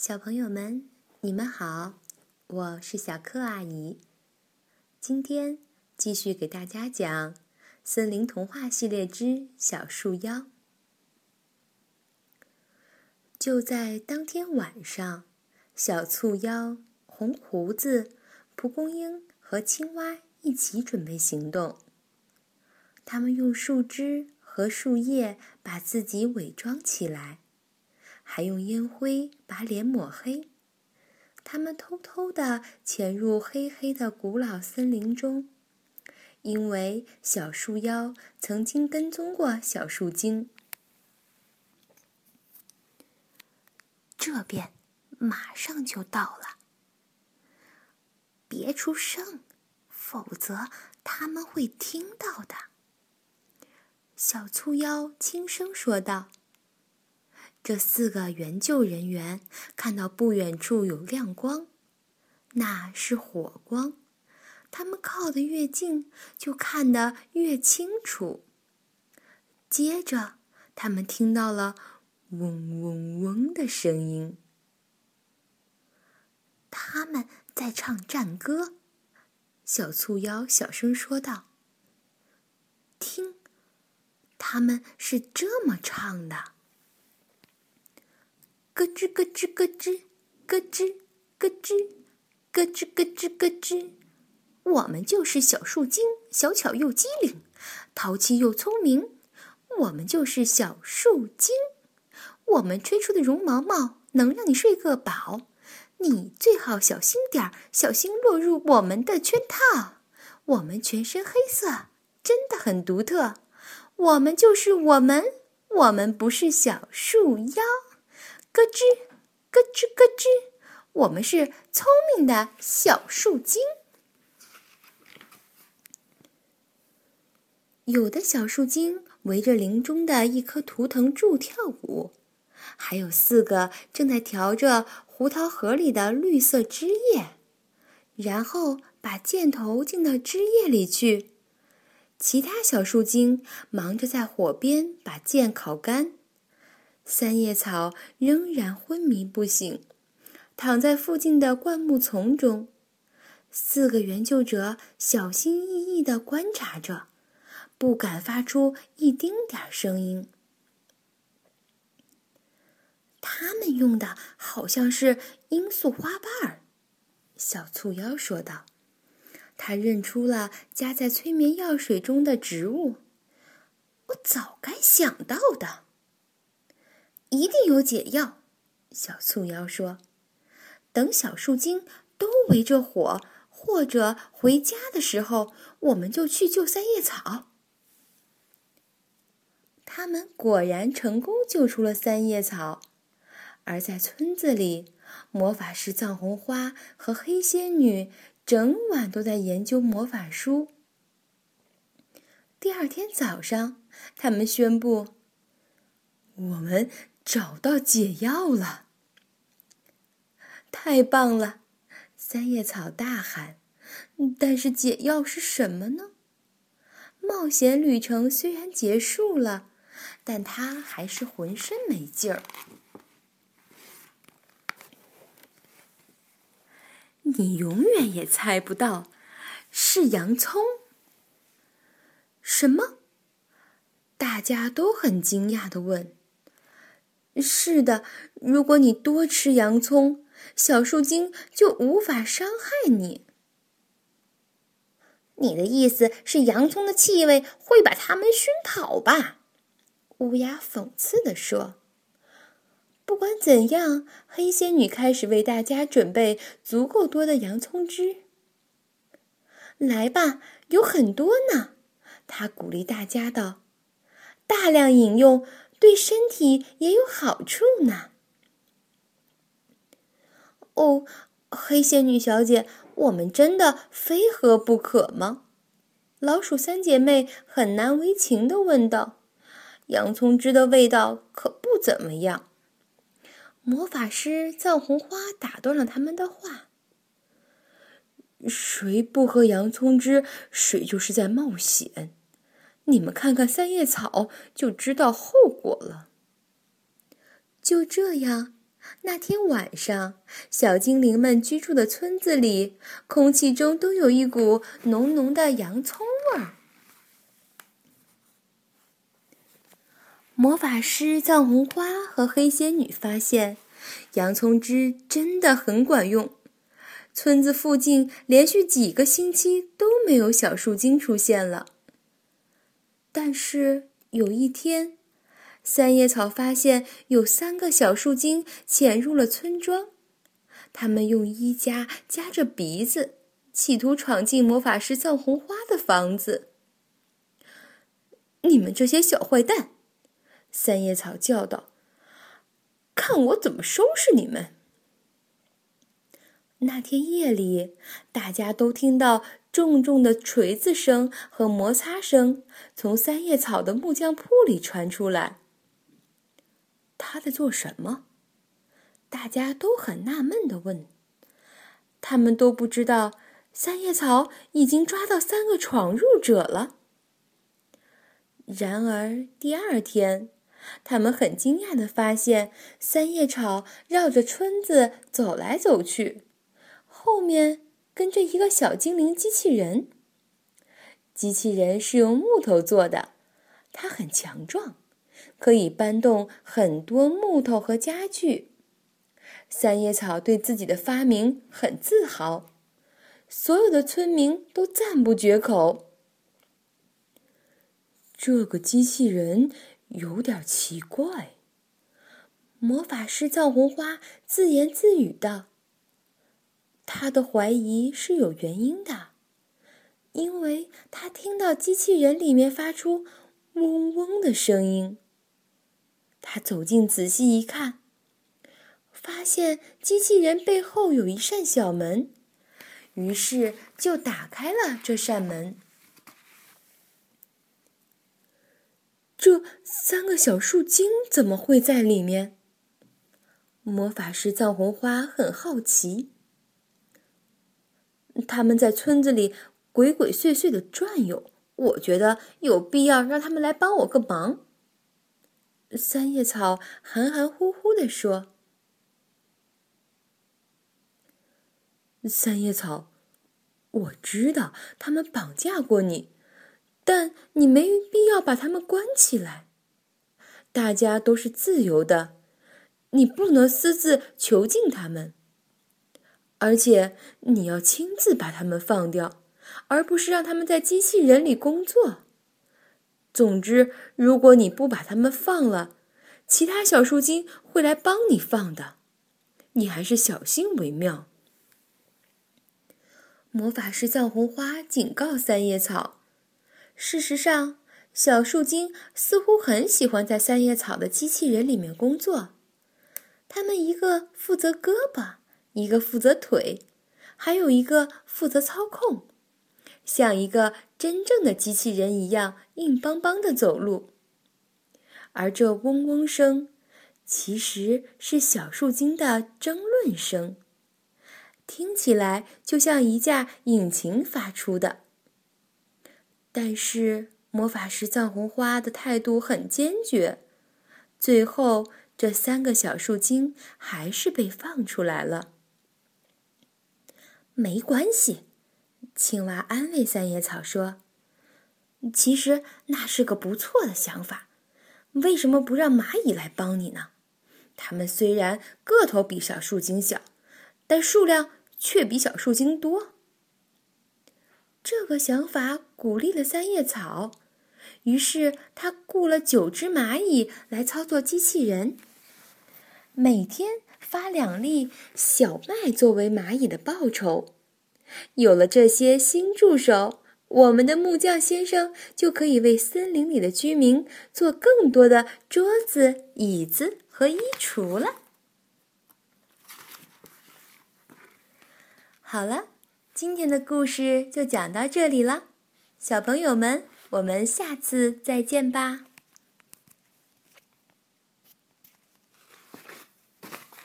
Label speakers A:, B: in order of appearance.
A: 小朋友们，你们好，我是小柯阿姨。今天继续给大家讲《森林童话系列之小树妖》。就在当天晚上，小醋妖、红胡子、蒲公英和青蛙一起准备行动。他们用树枝和树叶把自己伪装起来。还用烟灰把脸抹黑。他们偷偷地潜入黑黑的古老森林中，因为小树妖曾经跟踪过小树精。
B: 这边马上就到了，别出声，否则他们会听到的。
A: 小醋妖轻声说道。这四个援救人员看到不远处有亮光，那是火光。他们靠得越近，就看得越清楚。接着，他们听到了嗡嗡嗡的声音。
B: 他们在唱战歌，
A: 小醋妖小声说道：“
B: 听，他们是这么唱的。”咯吱咯吱咯吱，咯吱咯吱，咯吱咯吱咯吱。我们就是小树精，小巧又机灵，淘气又聪明。我们就是小树精。我们吹出的绒毛毛能让你睡个饱。你最好小心点儿，小心落入我们的圈套。我们全身黑色，真的很独特。我们就是我们，我们不是小树妖。咯吱，咯吱咯吱，我们是聪明的小树精。
A: 有的小树精围着林中的一棵图腾柱跳舞，还有四个正在调着胡桃核里的绿色汁液，然后把箭头进到汁液里去。其他小树精忙着在火边把箭烤干。三叶草仍然昏迷不醒，躺在附近的灌木丛中。四个援救者小心翼翼地观察着，不敢发出一丁点儿声音。
B: 他们用的好像是罂粟花瓣儿，小醋妖说道。
A: 他认出了加在催眠药水中的植物。
B: 我早该想到的。一定有解药，小醋妖说：“等小树精都围着火或者回家的时候，我们就去救三叶草。”
A: 他们果然成功救出了三叶草，而在村子里，魔法师藏红花和黑仙女整晚都在研究魔法书。第二天早上，他们宣布：“我们。”找到解药了！太棒了！三叶草大喊。但是解药是什么呢？冒险旅程虽然结束了，但他还是浑身没劲儿。你永远也猜不到，是洋葱。什么？大家都很惊讶的问。是的，如果你多吃洋葱，小树精就无法伤害你。
B: 你的意思是洋葱的气味会把它们熏跑吧？乌鸦讽刺地说。
A: 不管怎样，黑仙女开始为大家准备足够多的洋葱汁。来吧，有很多呢，她鼓励大家道：“大量饮用。”对身体也有好处呢。哦，黑仙女小姐，我们真的非喝不可吗？老鼠三姐妹很难为情的问道。洋葱汁的味道可不怎么样。魔法师藏红花打断了他们的话：“谁不喝洋葱汁，谁就是在冒险。”你们看看三叶草，就知道后果了。就这样，那天晚上，小精灵们居住的村子里，空气中都有一股浓浓的洋葱味儿。魔法师藏红花和黑仙女发现，洋葱汁真的很管用。村子附近连续几个星期都没有小树精出现了。但是有一天，三叶草发现有三个小树精潜入了村庄，他们用衣夹夹着鼻子，企图闯进魔法师藏红花的房子。你们这些小坏蛋！三叶草叫道：“看我怎么收拾你们！”那天夜里，大家都听到重重的锤子声和摩擦声从三叶草的木匠铺里传出来。他在做什么？大家都很纳闷的问。他们都不知道，三叶草已经抓到三个闯入者了。然而第二天。他们很惊讶的发现，三叶草绕着村子走来走去，后面跟着一个小精灵机器人。机器人是用木头做的，它很强壮，可以搬动很多木头和家具。三叶草对自己的发明很自豪，所有的村民都赞不绝口。这个机器人。有点奇怪，魔法师藏红花自言自语道：“他的怀疑是有原因的，因为他听到机器人里面发出嗡嗡的声音。他走近仔细一看，发现机器人背后有一扇小门，于是就打开了这扇门。”这三个小树精怎么会在里面？魔法师藏红花很好奇。他们在村子里鬼鬼祟祟的转悠，我觉得有必要让他们来帮我个忙。三叶草含含糊糊的说：“三叶草，我知道他们绑架过你。”但你没必要把他们关起来，大家都是自由的，你不能私自囚禁他们。而且你要亲自把他们放掉，而不是让他们在机器人里工作。总之，如果你不把他们放了，其他小树精会来帮你放的，你还是小心为妙。魔法师藏红花警告三叶草。事实上，小树精似乎很喜欢在三叶草的机器人里面工作。他们一个负责胳膊，一个负责腿，还有一个负责操控，像一个真正的机器人一样硬邦邦的走路。而这嗡嗡声，其实是小树精的争论声，听起来就像一架引擎发出的。但是魔法师藏红花的态度很坚决，最后这三个小树精还是被放出来了。没关系，青蛙安慰三叶草说：“其实那是个不错的想法。为什么不让蚂蚁来帮你呢？它们虽然个头比小树精小，但数量却比小树精多。”这个想法鼓励了三叶草，于是他雇了九只蚂蚁来操作机器人，每天发两粒小麦作为蚂蚁的报酬。有了这些新助手，我们的木匠先生就可以为森林里的居民做更多的桌子、椅子和衣橱了。好了。今天的故事就讲到这里了，小朋友们，我们下次再见吧。